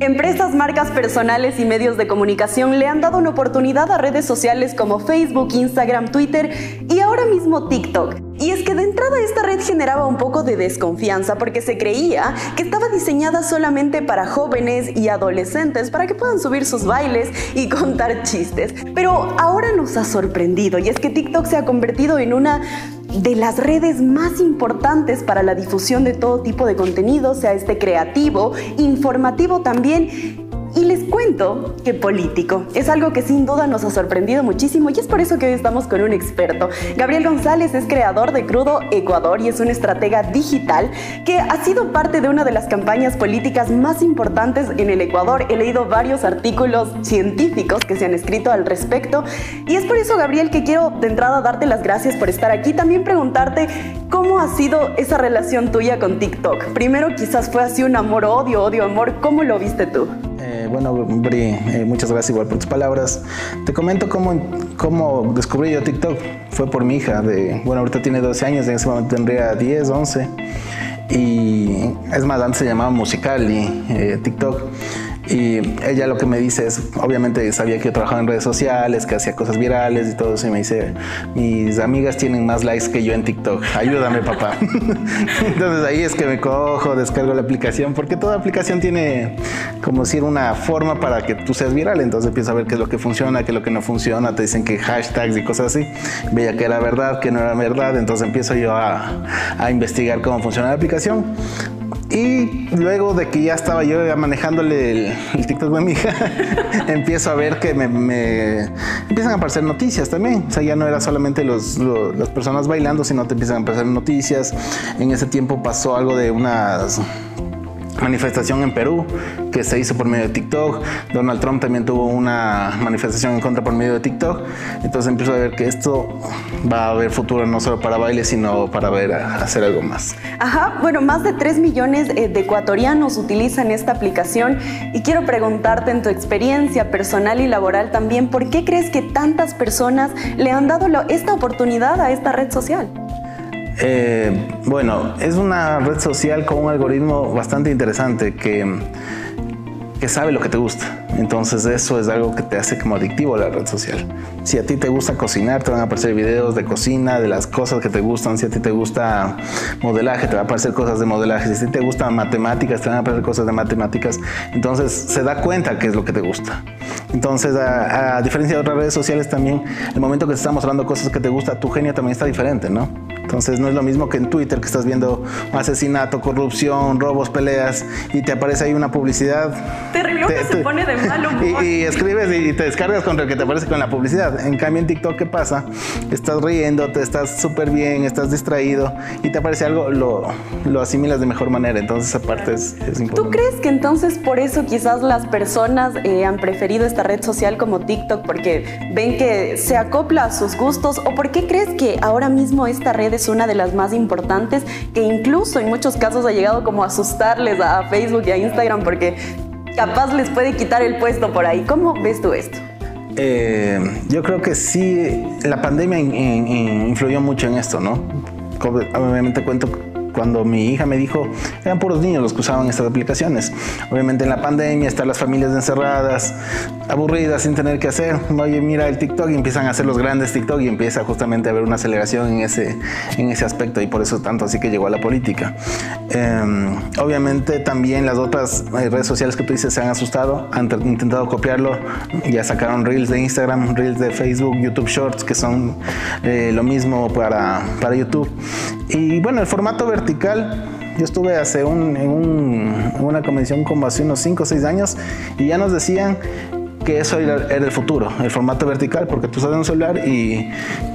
Empresas, marcas personales y medios de comunicación le han dado una oportunidad a redes sociales como Facebook, Instagram, Twitter y ahora mismo TikTok. Y es que de entrada esta red generaba un poco de desconfianza porque se creía que estaba diseñada solamente para jóvenes y adolescentes para que puedan subir sus bailes y contar chistes. Pero ahora nos ha sorprendido y es que TikTok se ha convertido en una de las redes más importantes para la difusión de todo tipo de contenido, sea este creativo, informativo también y les cuento que político es algo que sin duda nos ha sorprendido muchísimo y es por eso que hoy estamos con un experto. Gabriel González es creador de Crudo Ecuador y es un estratega digital que ha sido parte de una de las campañas políticas más importantes en el Ecuador. He leído varios artículos científicos que se han escrito al respecto y es por eso, Gabriel, que quiero de entrada darte las gracias por estar aquí. También preguntarte cómo ha sido esa relación tuya con TikTok. Primero quizás fue así un amor-odio, odio-amor. ¿Cómo lo viste tú? Bueno, Bri, eh, muchas gracias igual por tus palabras. Te comento cómo, cómo descubrí yo TikTok. Fue por mi hija, de, bueno, ahorita tiene 12 años, en ese momento tendría 10, 11. Y es más, antes se llamaba Musical y eh, TikTok. Y ella lo que me dice es, obviamente sabía que yo trabajaba en redes sociales, que hacía cosas virales y todo eso, y me dice, mis amigas tienen más likes que yo en TikTok, ayúdame papá. Entonces ahí es que me cojo, descargo la aplicación, porque toda aplicación tiene como decir una forma para que tú seas viral, entonces empiezo a ver qué es lo que funciona, qué es lo que no funciona, te dicen que hashtags y cosas así, veía que era verdad, que no era verdad, entonces empiezo yo a, a investigar cómo funciona la aplicación y luego de que ya estaba yo manejándole el, TikTok de mi hija, empiezo a ver que me, empiezan a aparecer noticias también. O sea, ya no era solamente los, las personas bailando, sino te empiezan a aparecer noticias. En ese tiempo pasó algo de unas manifestación en Perú que se hizo por medio de TikTok. Donald Trump también tuvo una manifestación en contra por medio de TikTok. Entonces empiezo a ver que esto va a haber futuro no solo para baile, sino para ver hacer algo más. Ajá, bueno, más de 3 millones eh, de ecuatorianos utilizan esta aplicación y quiero preguntarte en tu experiencia personal y laboral también, ¿por qué crees que tantas personas le han dado esta oportunidad a esta red social? Eh, bueno, es una red social con un algoritmo bastante interesante que, que sabe lo que te gusta. Entonces eso es algo que te hace como adictivo a la red social. Si a ti te gusta cocinar, te van a aparecer videos de cocina, de las cosas que te gustan. Si a ti te gusta modelaje, te van a aparecer cosas de modelaje. Si a ti te gustan matemáticas, te van a aparecer cosas de matemáticas. Entonces se da cuenta qué es lo que te gusta. Entonces, a, a diferencia de otras redes sociales también, el momento que te estamos hablando cosas que te gusta, tu genio también está diferente, ¿no? Entonces no es lo mismo que en Twitter que estás viendo asesinato, corrupción, robos, peleas y te aparece ahí una publicidad. Terrible que se pone de mal humor. Y, escribes y te descargas contra el que te aparece con la publicidad. En cambio en TikTok, ¿qué pasa? Estás riendo, te estás súper bien, estás distraído y te aparece algo, lo, lo asimilas de mejor manera. Entonces esa parte es, importante. ¿Tú crees que entonces por eso quizás las personas eh, han preferido esta red social como TikTok porque ven que se acopla a sus gustos o por qué crees que ahora mismo esta red es una de las más importantes que incluso en muchos casos ha llegado como a asustarles a Facebook y a Instagram porque capaz les puede quitar el puesto por ahí. ¿Cómo ves tú esto? Eh, yo creo que sí, la pandemia influyó mucho en esto, ¿no? Obviamente cuento cuando mi hija me dijo, eran puros niños los que usaban estas aplicaciones. Obviamente en la pandemia están las familias encerradas, aburridas, sin tener que hacer. Oye, mira el TikTok y empiezan a hacer los grandes TikTok y empieza justamente a haber una aceleración en ese, en ese aspecto y por eso tanto así que llegó a la política. Em, obviamente también las otras eh, redes sociales que tú dices se han asustado, han intentado copiarlo, ya sacaron Reels de Instagram, Reels de Facebook, YouTube Shorts, que son eh, lo mismo para, para YouTube. Y bueno, el formato vertical, yo estuve hace un, en una convención como hace unos 5 o 6 años y ya nos decían que eso era, el futuro, el formato vertical, porque tú estás en un celular y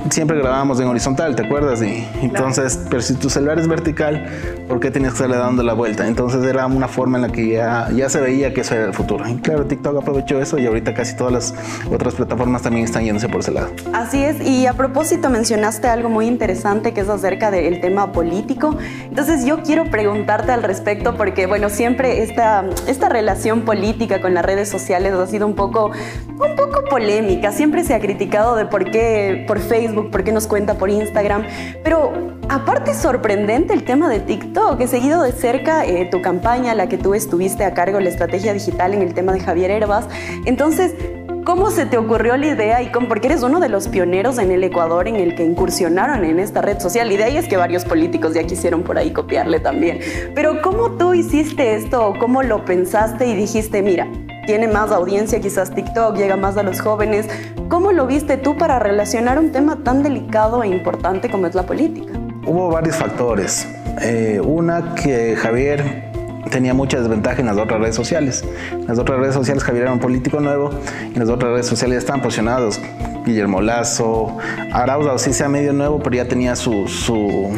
siempre grabábamos en horizontal, ¿te acuerdas? Y entonces, pero si tu celular es vertical, ¿por qué tienes que estarle dando la vuelta? Entonces era una forma en la que ya, ya se veía que eso era el futuro. Y claro, TikTok aprovechó eso y ahorita casi todas las otras plataformas también están yéndose por ese lado. Así es, y a propósito mencionaste algo muy interesante que es acerca del tema político. Entonces yo quiero preguntarte al respecto porque, bueno, siempre esta, esta relación política con las redes sociales ha sido un poco un poco polémica. Siempre se ha criticado de por qué por Facebook, por qué nos cuenta por Instagram. Pero aparte sorprendente el tema de TikTok. He seguido de cerca eh, tu campaña, la que tú estuviste a cargo, la estrategia digital en el tema de Javier Herbas. Entonces, ¿Cómo se te ocurrió la idea y cómo? Porque eres uno de los pioneros en el Ecuador en el que incursionaron en esta red social. Y de ahí es que varios políticos ya quisieron por ahí copiarle también. Pero ¿cómo tú hiciste esto? ¿Cómo lo pensaste y dijiste, mira, tiene más audiencia quizás TikTok, llega más a los jóvenes? ¿Cómo lo viste tú para relacionar un tema tan delicado e importante como es la política? Hubo varios factores. Eh, una que Javier tenía mucha desventaja en las otras redes sociales. En las otras redes sociales Javier era un político nuevo y en las otras redes sociales estaban posicionados Guillermo Lazo, Arauza, sí sea medio nuevo, pero ya tenía su, su,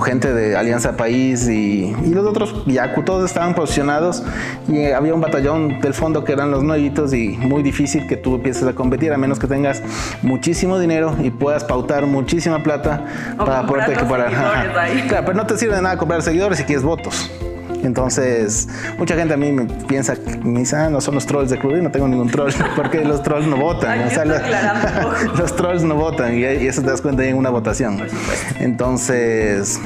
gente de Alianza País y, los otros Yacu, todos estaban posicionados y había un batallón del fondo que eran los nuevitos y muy difícil que tú empieces a competir a menos que tengas muchísimo dinero y puedas pautar muchísima plata para poderte equiparar. Claro, pero no te sirve de nada comprar seguidores si quieres votos. Entonces, mucha gente a mí me piensa, me dice, ah, no son los trolls de club y no tengo ningún troll, porque los trolls no votan. los, trolls no votan y, eso te das cuenta en una votación. Entonces,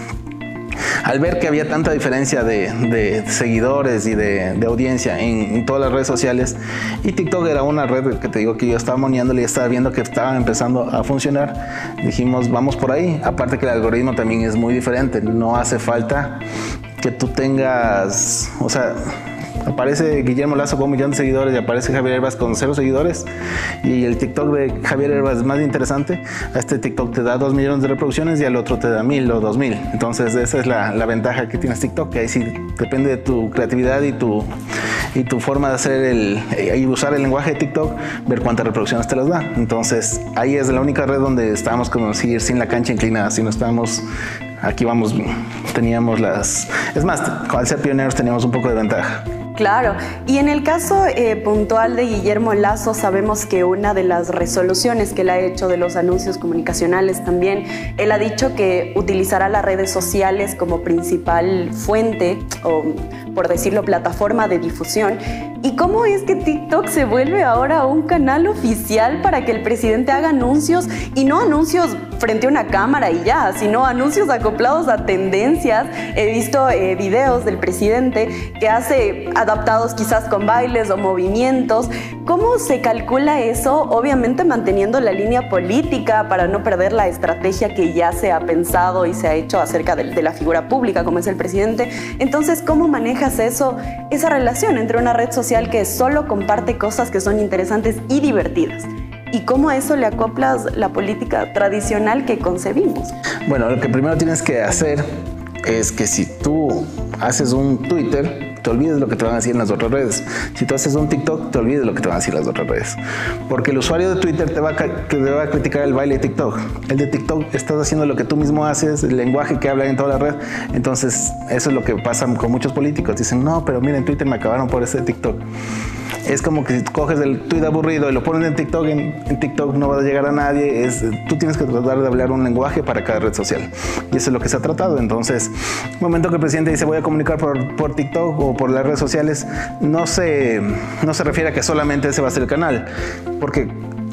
al ver que había tanta diferencia de, seguidores y de, audiencia en, todas las redes sociales, y TikTok era una red que te digo que yo estaba moneándole y estaba viendo que estaba empezando a funcionar, dijimos, vamos por ahí. Aparte que el algoritmo también es muy diferente, no hace falta que tú tengas, o sea, aparece Guillermo Lazo con un millón de seguidores y aparece Javier Herbas con cero seguidores y el TikTok de Javier Herbas es más interesante, a este TikTok te da dos millones de reproducciones y al otro te da mil o dos mil. Entonces esa es la, la ventaja que tienes TikTok, que ahí sí depende de tu creatividad y tu, y tu forma de hacer el, y usar el lenguaje de TikTok, ver cuántas reproducciones te las da. Entonces ahí es la única red donde estábamos como seguir sin la cancha inclinada, si no estamos aquí vamos, teníamos las... Es más, al ser pioneros teníamos un poco de ventaja. Claro, y en el caso eh, puntual de Guillermo Lazo, sabemos que una de las resoluciones que él ha hecho de los anuncios comunicacionales también, él ha dicho que utilizará las redes sociales como principal fuente o, por decirlo, plataforma de difusión. ¿Y cómo es que TikTok se vuelve ahora un canal oficial para que el presidente haga anuncios y no anuncios frente a una cámara y ya, sino anuncios acoplados a tendencias? He visto eh, videos del presidente que hace adaptados quizás con bailes o movimientos. ¿Cómo se calcula eso? Obviamente manteniendo la línea política para no perder la estrategia que ya se ha pensado y se ha hecho acerca de, la figura pública como es el presidente. Entonces, ¿cómo manejas eso, esa relación entre una red social que solo comparte cosas que son interesantes y divertidas? ¿Y cómo a eso le acoplas la política tradicional que concebimos? Bueno, lo que primero tienes que hacer es que si tú haces un Twitter, te olvides lo que te van a decir en las otras redes. Si tú haces un TikTok, te olvides lo que te van a decir en las otras redes. Porque el usuario de Twitter te va, a, te va a criticar el baile de TikTok. El de TikTok estás haciendo lo que tú mismo haces, el lenguaje que hablan en toda la red. Entonces, eso es lo que pasa con muchos políticos. Dicen, no, pero miren, Twitter me acabaron por ese TikTok es como que si coges el tweet aburrido y lo pones en TikTok, en, TikTok no va a llegar a nadie. Tú tienes que tratar de hablar un lenguaje para cada red social. Y eso es lo que se ha tratado. Entonces, momento que el presidente dice voy a comunicar por, por TikTok o por las redes sociales, no se, no se refiere a que solamente ese va a ser el canal. Porque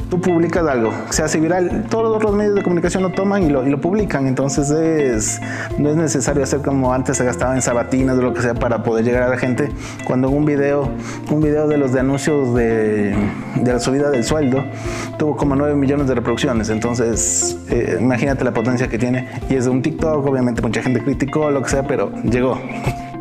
tú publicas algo, se hace viral, todos los medios de comunicación lo toman y lo, y lo publican, entonces es, no es necesario hacer como antes se gastaba en sabatinas o lo que sea para poder llegar a la gente, cuando un video, un video de los de anuncios de, de la subida del sueldo tuvo como 9 millones de reproducciones, entonces eh, imagínate la potencia que tiene. Y es de un TikTok, obviamente mucha gente criticó, lo que sea, pero llegó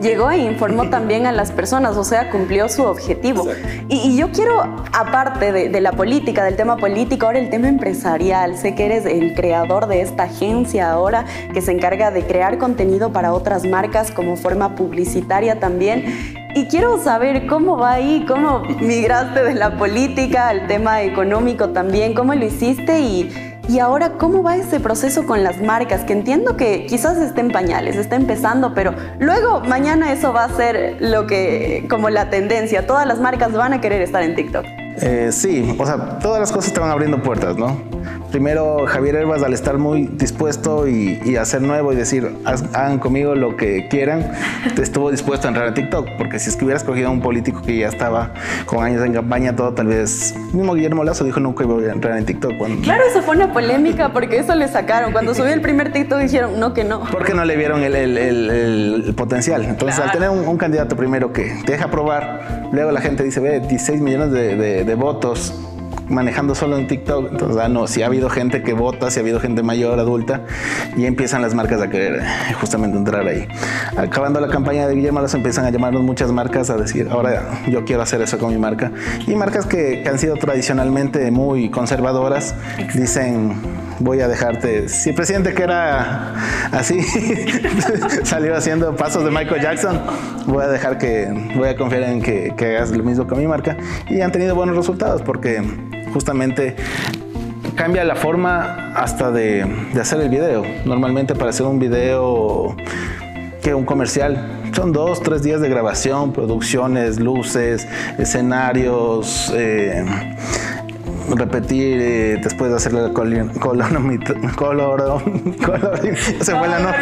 llegó e informó también a las personas, o sea, cumplió su objetivo. Y, yo quiero, aparte de, la política, del tema político, ahora el tema empresarial. Sé que eres el creador de esta agencia ahora que se encarga de crear contenido para otras marcas como forma publicitaria también. Y quiero saber cómo va ahí, cómo migraste de la política al tema económico también, cómo lo hiciste y y ahora, ¿cómo va ese proceso con las marcas? Que entiendo que quizás esté en pañales, está empezando, pero luego mañana eso va a ser lo que, como la tendencia. Todas las marcas van a querer estar en TikTok. Eh, sí, o sea, todas las cosas te van abriendo puertas, ¿no? Primero Javier Herbas al estar muy dispuesto y, hacer nuevo y decir, hagan conmigo lo que quieran, estuvo dispuesto a entrar a TikTok, porque si es que hubiera escogido a un político que ya estaba con años en campaña, todo tal vez, mismo Guillermo Lazo dijo nunca iba a entrar en TikTok. Claro, eso fue una polémica porque eso le sacaron. Cuando subió el primer TikTok dijeron no que no. Porque no le vieron el, potencial. Entonces al tener un, candidato primero que te deja probar, luego la gente dice, ve, 16 millones de votos manejando solo en TikTok. Entonces, ah, no, si ha habido gente que vota, si ha habido gente mayor, adulta, y empiezan las marcas a querer eh, justamente entrar ahí. Acabando la campaña de Guillermo, las empiezan a llamarnos muchas marcas a decir, ahora yo quiero hacer eso con mi marca. Y marcas que, que han sido tradicionalmente muy conservadoras dicen, voy a dejarte. Si el presidente que era así salió haciendo pasos de Michael Jackson, voy a dejar que, voy a confiar en que, que hagas lo mismo con mi marca. Y han tenido buenos resultados porque justamente cambia la forma hasta de, hacer el video. Normalmente para hacer un video que un comercial son dos, tres días de grabación, producciones, luces, escenarios. Eh, repetir eh, después de hacer la colorimetría. Color, se fue la no.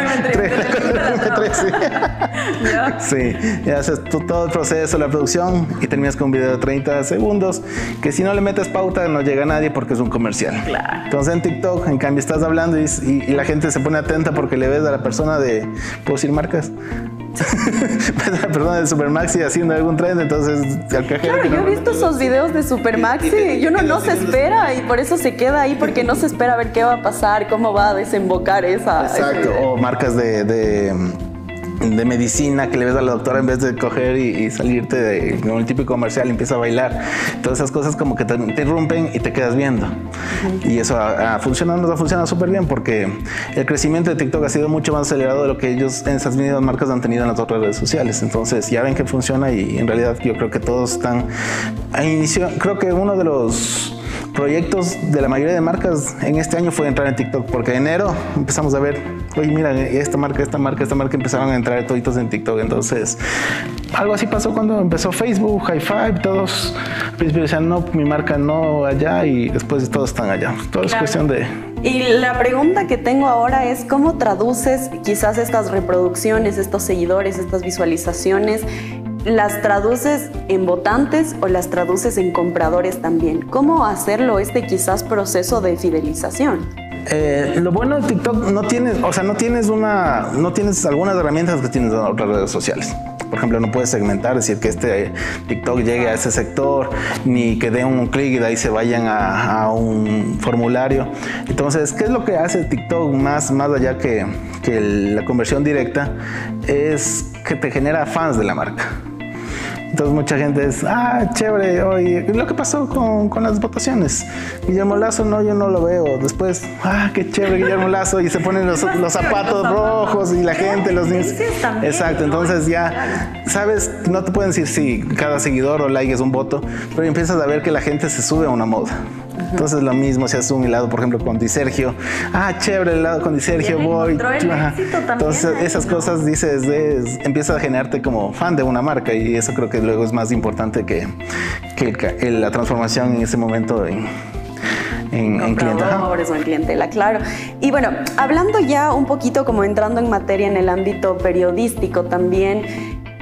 Sí, y haces todo el proceso, la producción y terminas con un video de 30 segundos que si no le metes pauta no llega a nadie porque es un comercial. Claro. Entonces en TikTok, en cambio, estás hablando y, y, la gente se pone atenta porque le ves a la persona de, ¿puedo decir marcas? persona de Supermaxi haciendo algún trend, entonces al Claro, yo he visto esos videos de Supermaxi y uno no se espera y por eso se queda ahí porque no se espera a ver qué va a pasar, cómo va a desembocar esa. Exacto, o marcas de de medicina que le ves a la doctora en vez de coger y, salirte de como el típico comercial y empieza a bailar. Todas esas cosas como que te, interrumpen y te quedas viendo. Y eso ha, funcionado, nos ha funcionado súper bien porque el crecimiento de TikTok ha sido mucho más acelerado de lo que ellos en esas mismas marcas han tenido en las otras redes sociales. Entonces ya ven que funciona y en realidad yo creo que todos están a inicio, creo que uno de los proyectos de la mayoría de marcas en este año fue entrar en TikTok, porque en enero empezamos a ver, oye, mira, esta marca, esta marca, esta marca empezaron a entrar toditos en TikTok. Entonces, algo así pasó cuando empezó Facebook, High Five, todos al principio decían, no, mi marca no allá y después todos están allá. Todo es cuestión de... Y la pregunta que tengo ahora es, ¿cómo traduces quizás estas reproducciones, estos seguidores, estas visualizaciones ¿Las traduces en votantes o las traduces en compradores también? ¿Cómo hacerlo este quizás proceso de fidelización? Eh, lo bueno de TikTok no tienes, o sea, no tienes una, no tienes algunas herramientas que tienes en otras redes sociales. Por ejemplo, no puedes segmentar, decir que este TikTok llegue a ese sector, ni que den un clic y de ahí se vayan a, un formulario. Entonces, ¿qué es lo que hace TikTok más, más allá que, que la conversión directa? Es que te genera fans de la marca. Entonces mucha gente es, ah, chévere, oye, lo que pasó con, con, las votaciones. Guillermo Lazo, no, yo no lo veo. Después, ah, qué chévere Guillermo Lazo, y se ponen los, los zapatos rojos y la gente, los niños. Exacto, entonces ya, sabes, no te pueden decir si cada seguidor o like es un voto, pero empiezas a ver que la gente se sube a una moda. Entonces lo mismo si haces un helado, por ejemplo, con Disergio. Ah, chévere el helado con Disergio, voy. Entonces esas cosas dices, empieza empiezas a generarte como fan de una marca y eso creo que luego es más importante que, que la transformación en ese momento en, en, en o en clientela, claro. Y bueno, hablando ya un poquito como entrando en materia en el ámbito periodístico también,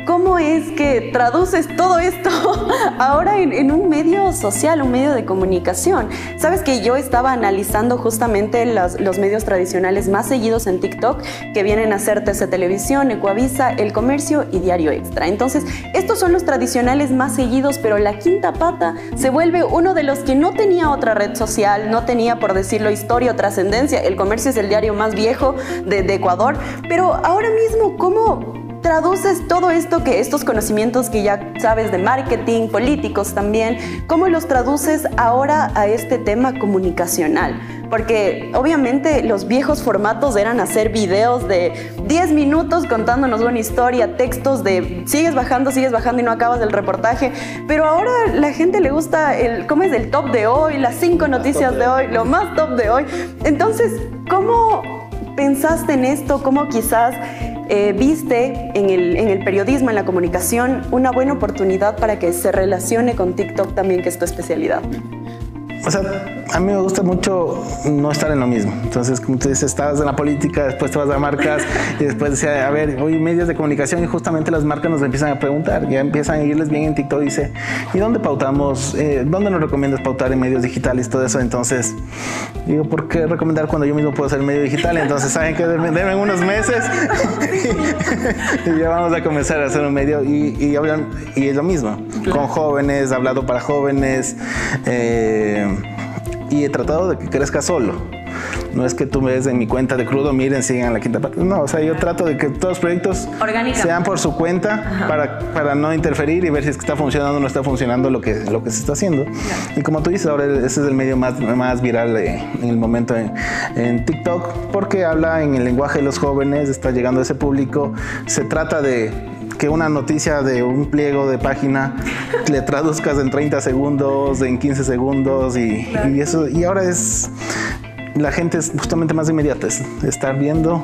¿Cómo es que traduces todo esto ahora en, un medio social, un medio de comunicación? Sabes que yo estaba analizando justamente los, medios tradicionales más seguidos en TikTok, que vienen a ser TC Televisión, Ecuavisa, El Comercio y Diario Extra. Entonces, estos son los tradicionales más seguidos, pero la quinta pata se vuelve uno de los que no tenía otra red social, no tenía, por decirlo, historia o trascendencia. El Comercio es el diario más viejo de, de Ecuador, pero ahora mismo, ¿cómo traduces todo esto que estos conocimientos que ya sabes de marketing, políticos también, cómo los traduces ahora a este tema comunicacional? Porque obviamente los viejos formatos eran hacer videos de 10 minutos contándonos una historia, textos de sigues bajando, sigues bajando y no acabas del reportaje, pero ahora la gente le gusta el cómo es el top de hoy, las cinco noticias de hoy, lo más top de hoy. Entonces, ¿cómo pensaste en esto? ¿Cómo quizás eh, viste en el, periodismo, en la comunicación, una buena oportunidad para que se relacione con TikTok también, que es tu especialidad? O a mí me gusta mucho no estar en lo mismo. Entonces, como tú dices, estabas en la política, después te vas a marcas y después decía, a ver, hoy medios de comunicación y justamente las marcas nos empiezan a preguntar, ya empiezan a irles bien en TikTok, dice, ¿y dónde pautamos? Eh, ¿Dónde nos recomiendas pautar en medios digitales? Todo eso. Entonces, digo, ¿por qué recomendar cuando yo mismo puedo hacer medio digital? Entonces, saben que deben, unos meses y ya vamos a comenzar a hacer un medio y, y, hablan, y es lo mismo, con jóvenes, hablado para jóvenes. Eh, y he tratado de que crezca solo. No es que tú me des en mi cuenta de crudo, miren, sigan la quinta parte. No, o sea, yo trato de que todos los proyectos sean por su cuenta para, para, no interferir y ver si es que está funcionando o no está funcionando lo que, lo que se está haciendo. Y como tú dices, ahora ese es el medio más, más viral en el momento en, en, TikTok porque habla en el lenguaje de los jóvenes, está llegando a ese público. Se trata de que una noticia de un pliego de página le traduzcas en 30 segundos, en 15 segundos y, y eso y ahora es la gente es justamente más inmediata, es estar viendo,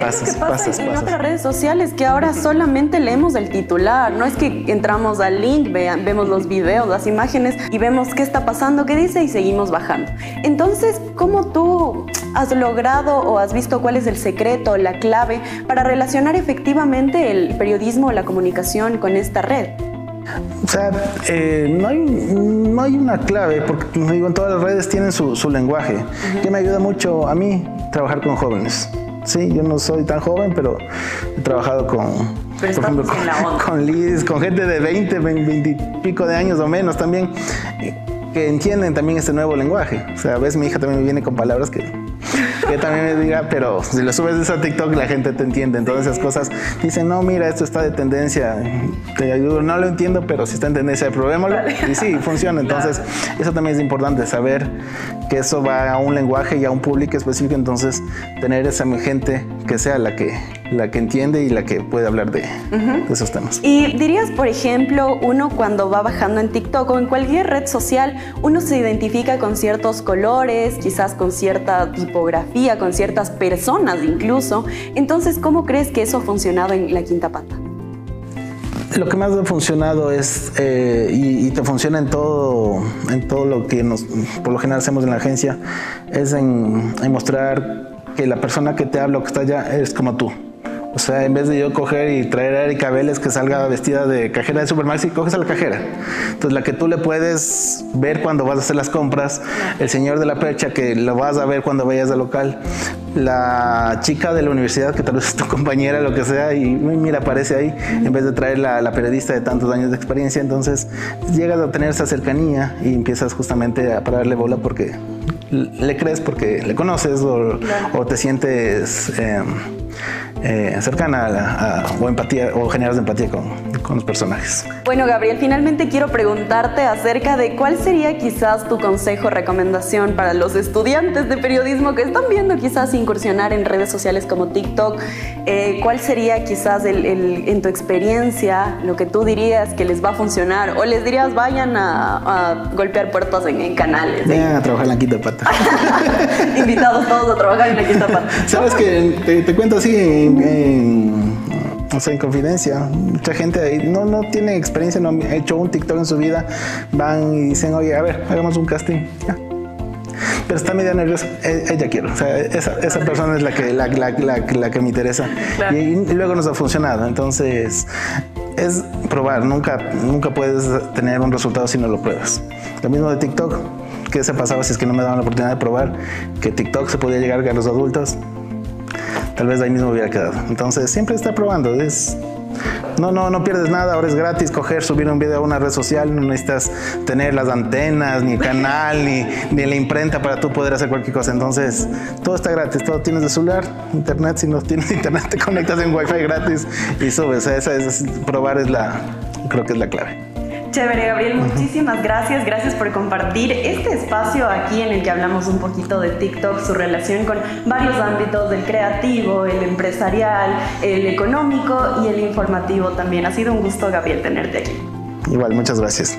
pasas, es pasas, en otras redes sociales que ahora solamente leemos el titular, no es que entramos al link, vean, vemos los videos, las imágenes y vemos qué está pasando, qué dice y seguimos bajando. Entonces, ¿cómo tú has logrado o has visto cuál es el secreto, la clave para relacionar efectivamente el periodismo o la comunicación con esta red? O sea, eh, no, hay, no hay una clave, porque como digo, en todas las redes tienen su, su lenguaje, que me ayuda mucho a mí trabajar con jóvenes. Sí, yo no soy tan joven, pero he trabajado con, por ejemplo, con, con Liz, con gente de 20, 20 y pico de años o menos también, que entienden también este nuevo lenguaje. O sea, a veces mi hija también me viene con palabras que que también me diga, pero si lo subes a TikTok la gente te entiende. Entonces esas cosas dicen, no, mira, esto está de tendencia, te ayudo, no lo entiendo, pero si está en tendencia, probémoslo. Y sí, funciona. Entonces eso también es importante, saber que eso va a un lenguaje y a un público específico. Entonces tener esa gente que sea la que, la que entiende y la que puede hablar de, de esos temas. Y dirías, por ejemplo, uno cuando va bajando en TikTok o en cualquier red social, uno se identifica con ciertos colores, quizás con cierta tipografía, con ciertas personas incluso. Entonces, ¿cómo crees que eso ha funcionado en la quinta pata? Lo que más ha funcionado es, eh, y, te funciona en todo, en todo lo que nos, por lo general hacemos en la agencia, es en, en mostrar que la persona que te habla o que está allá es como tú. O sea, en vez de yo coger y traer a Erika Vélez que salga vestida de cajera de Supermaxi, coges a la cajera. Entonces, la que tú le puedes ver cuando vas a hacer las compras, el señor de la percha que lo vas a ver cuando vayas al local, la chica de la universidad que tal vez es tu compañera, lo que sea, y mira, aparece ahí, en vez de traer la, la periodista de tantos años de experiencia. Entonces, llegas a tener esa cercanía y empiezas justamente a pararle bola porque le crees porque le conoces o, o te sientes eh, eh, cercana a, o empatía o generas empatía con, con, los personajes. Bueno, Gabriel, finalmente quiero preguntarte acerca de cuál sería quizás tu consejo, recomendación para los estudiantes de periodismo que están viendo quizás incursionar en redes sociales como TikTok. Eh, ¿Cuál sería quizás el, el, en tu experiencia lo que tú dirías que les va a funcionar? ¿O les dirías vayan a, a golpear puertas en, en canales? Vayan a trabajar en la quinta pata. Invitados todos a trabajar en la quinta pata. Sabes que te, te cuento así en en, o sea, en confidencia. Mucha gente no, no tiene experiencia, no ha hecho un TikTok en su vida. Van y dicen, oye, a ver, hagamos un casting. Pero está medio nerviosa. E, ella quiero. O sea, esa, esa persona es la que, la, la, la, que me interesa. Y, y, luego nos ha funcionado. Entonces, es probar. Nunca, nunca puedes tener un resultado si no lo pruebas. Lo mismo de TikTok. ¿Qué se pasaba si es que no me daban la oportunidad de probar que TikTok se podía llegar a los adultos? Tal vez ahí mismo hubiera quedado. Entonces, siempre está probando. Es, no, no, no pierdes nada, ahora es gratis coger, subir un video a una red social, no necesitas tener las antenas, ni el canal, ni, ni la imprenta para tú poder hacer cualquier cosa. Entonces, todo está gratis, todo tienes de celular, internet, si no tienes internet te conectas en wifi gratis y subes. esa es, probar es la, creo que es la clave. Chévere, Gabriel, muchísimas gracias. Gracias por compartir este espacio aquí en el que hablamos un poquito de TikTok, su relación con varios ámbitos, del creativo, el empresarial, el económico y el informativo también. Ha sido un gusto, Gabriel, tenerte aquí. Igual, muchas gracias.